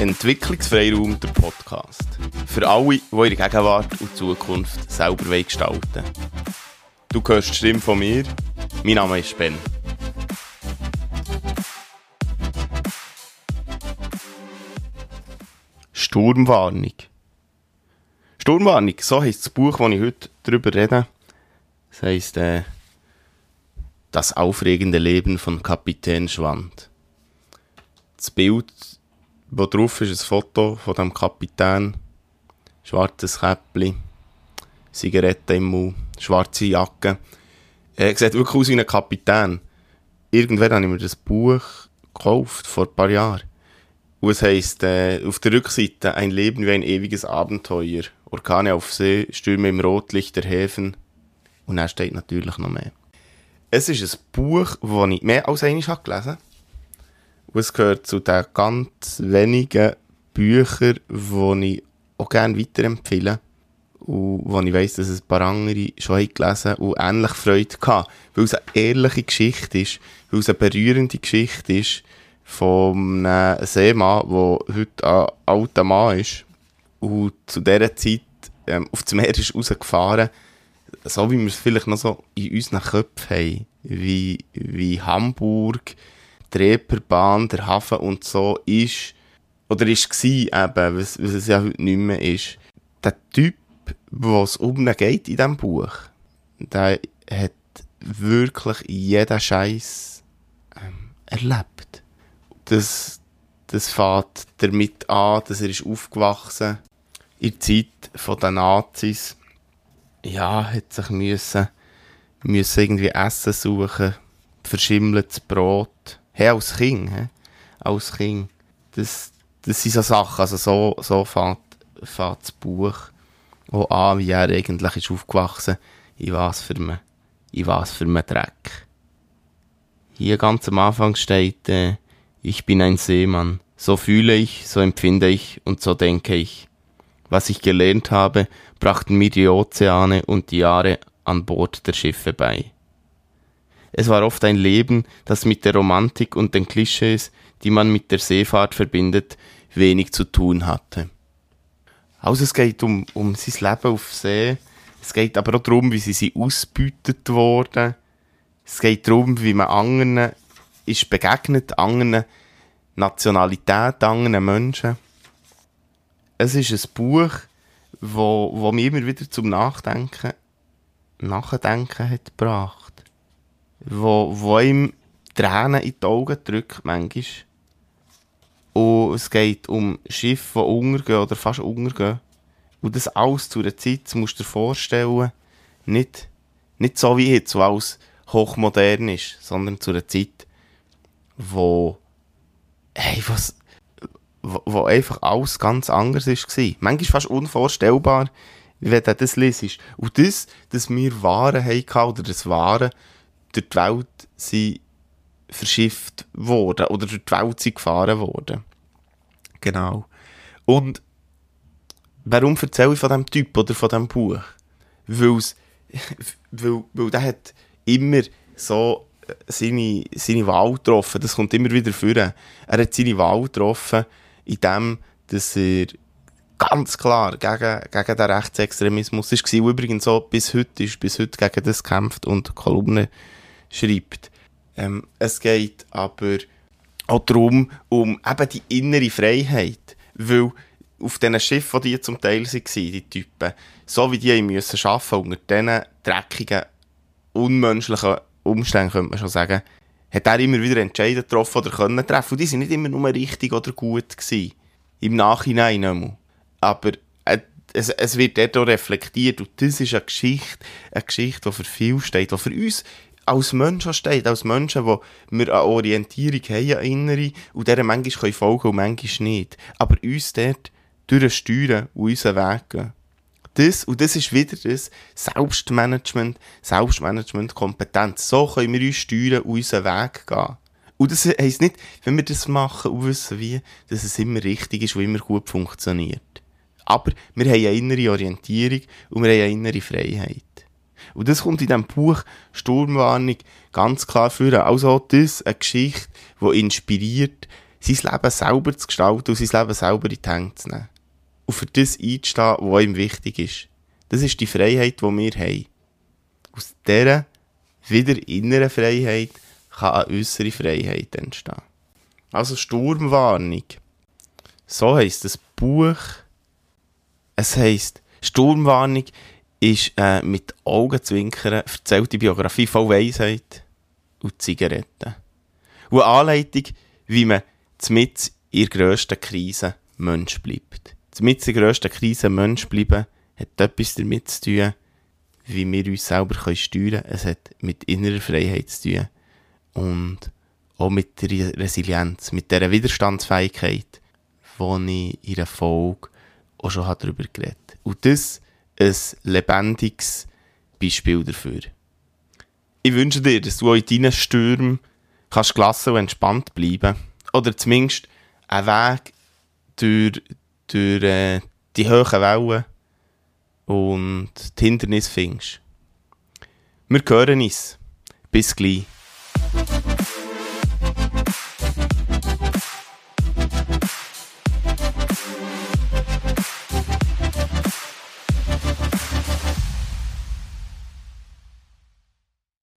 Entwicklungsfreiraum, der Podcast. Für alle, die ihre Gegenwart und Zukunft selber gestalten. Du hörst die Stimme von mir. Mein Name ist Ben. Sturmwarnung. Sturmwarnung, so heisst das Buch, das ich heute darüber rede. Das heisst, äh, Das aufregende Leben von Kapitän Schwand. Das Bild wo drauf ist ein Foto von dem Kapitän. Schwarzes Käppli, Zigarette im Mund, schwarze Jacke. Er sieht wirklich aus wie ein Kapitän. Irgendwann habe ich mir das Buch gekauft, vor ein paar Jahren. Und es heisst, äh, auf der Rückseite, ein Leben wie ein ewiges Abenteuer. Orkane auf See, Stürme im Rotlicht der Häfen. Und dann steht natürlich noch mehr. Es ist ein Buch, das ich mehr als einmal gelesen habe. Und es gehört zu den ganz wenigen Büchern, die ich auch gerne weiterempfehle. Und wo ich weiss, dass ein paar andere schon gelesen und ähnlich Freude hatten. Weil es eine ehrliche Geschichte ist, weil es eine berührende Geschichte ist von einem Seemann, der heute ein alter Mann ist und zu dieser Zeit ähm, auf das Meer ist rausgefahren, so wie wir es vielleicht noch so in unseren Köpfen haben, wie, wie Hamburg, die Reeperbahn, der Hafen und so ist, oder ist gsi eben, was, was es ja heute nicht mehr ist. Der Typ, was um geht in diesem Buch, der hat wirklich jeden Scheiß ähm, erlebt. Das, das fängt damit an, dass er ist aufgewachsen in der Zeit den Nazis. Ja, hat sich müssen, müssen irgendwie Essen suchen, verschimmeltes Brot hey, als Kind, he? als Kind, das, das sind so Sachen, also so, so fängt, fängt das Buch auch an, wie er eigentlich ist aufgewachsen, in was für einem, in was für einem Dreck. Hier ganz am Anfang steht, äh, ich bin ein Seemann, so fühle ich, so empfinde ich und so denke ich. Was ich gelernt habe, brachten mir die Ozeane und die Jahre an Bord der Schiffe bei. Es war oft ein Leben, das mit der Romantik und den Klischees, die man mit der Seefahrt verbindet, wenig zu tun hatte. Also es geht um, um sein Leben auf See. Es geht aber auch darum, wie sie, sie ausbeutet wurden. Es geht darum, wie man anderen ist begegnet, anderen Nationalitäten, anderen Menschen. Es ist ein Buch, wo, wo mich immer wieder zum Nachdenken, Nachdenken hat gebracht wo, wo ihm Tränen in die Augen drückt, manchmal. Und es geht um Schiffe, die untergehen oder fast untergehen. Und das alles zu einer Zeit, das musst du dir vorstellen, nicht, nicht so wie jetzt, wo alles hochmodern ist, sondern zu einer Zeit, wo, hey, was, wo, wo einfach alles ganz anders war. Manchmal fast unvorstellbar, wenn du das liest. Und das, dass wir Waren hatten, oder das Waren, durch die Welt sind verschifft worden oder durch die Welt sind gefahren worden. Genau. Und warum erzähle ich von diesem Typ oder von diesem Buch? Weil's, weil, weil der hat immer so seine, seine Wahl getroffen. Das kommt immer wieder vor. Er hat seine Wahl getroffen, indem dass er ganz klar gegen, gegen den Rechtsextremismus ist. Übrigens so bis heute ist, bis heute gegen das kämpft und Kolumne schreibt. Ähm, es geht aber auch darum, um eben die innere Freiheit. Weil auf diesen Schiffen, die zum Teil waren, die Typen, so wie die müssen arbeiten, unter diesen dreckigen, unmenschlichen Umständen, könnte man schon sagen, hat er immer wieder Entscheidungen getroffen oder können treffen. Und die sind nicht immer nur richtig oder gut gewesen. Im Nachhinein einmal. Aber äh, es, es wird dort auch reflektiert. Und das ist eine Geschichte, eine Geschichte, die für viel steht, die für uns als Menschen steht, als Menschen, wo wir eine Orientierung haben, eine innere, und dieser manchmal folgen können und manchmal nicht. Aber uns dort durchsteuern und unseren Weg gehen. Das, und das ist wieder das Selbstmanagement, Selbstmanagement-Kompetenz. So können wir uns steuern und unseren Weg gehen. Und das heisst nicht, wenn wir das machen und wissen wie, dass es immer richtig ist und immer gut funktioniert. Aber wir haben eine innere Orientierung und wir haben eine innere Freiheit. Und das kommt in diesem Buch Sturmwarnung ganz klar vor. Also das eine Geschichte, die inspiriert, sein Leben selber zu gestalten und sein Leben selber in die Hände zu nehmen. Und für das einzustehen, was ihm wichtig ist. Das ist die Freiheit, die wir haben. Aus dieser wieder inneren Freiheit kann eine äußere Freiheit entstehen. Also Sturmwarnung. So heisst das Buch. Es heisst, Sturmwarnung ist äh, mit Augenzwinkern erzählte Biografie voll Weisheit und Zigaretten. Und eine Anleitung, wie man mit in der grössten Krise Mensch bleibt. Mit in der grössten Krise Mensch bleiben hat etwas damit zu tun, wie wir uns selber steuern können. Es hat mit innerer Freiheit zu tun. Und auch mit der Resilienz, mit der Widerstandsfähigkeit, die ich in der Folge auch schon darüber geredet habe. Und das ein lebendiges Beispiel dafür. Ich wünsche dir, dass du in deinen Stürmen kannst gelassen und entspannt bleiben. Oder zumindest einen Weg durch, durch äh, die hohen Wellen und die Hindernisse findest. Wir hören uns. Bis gleich.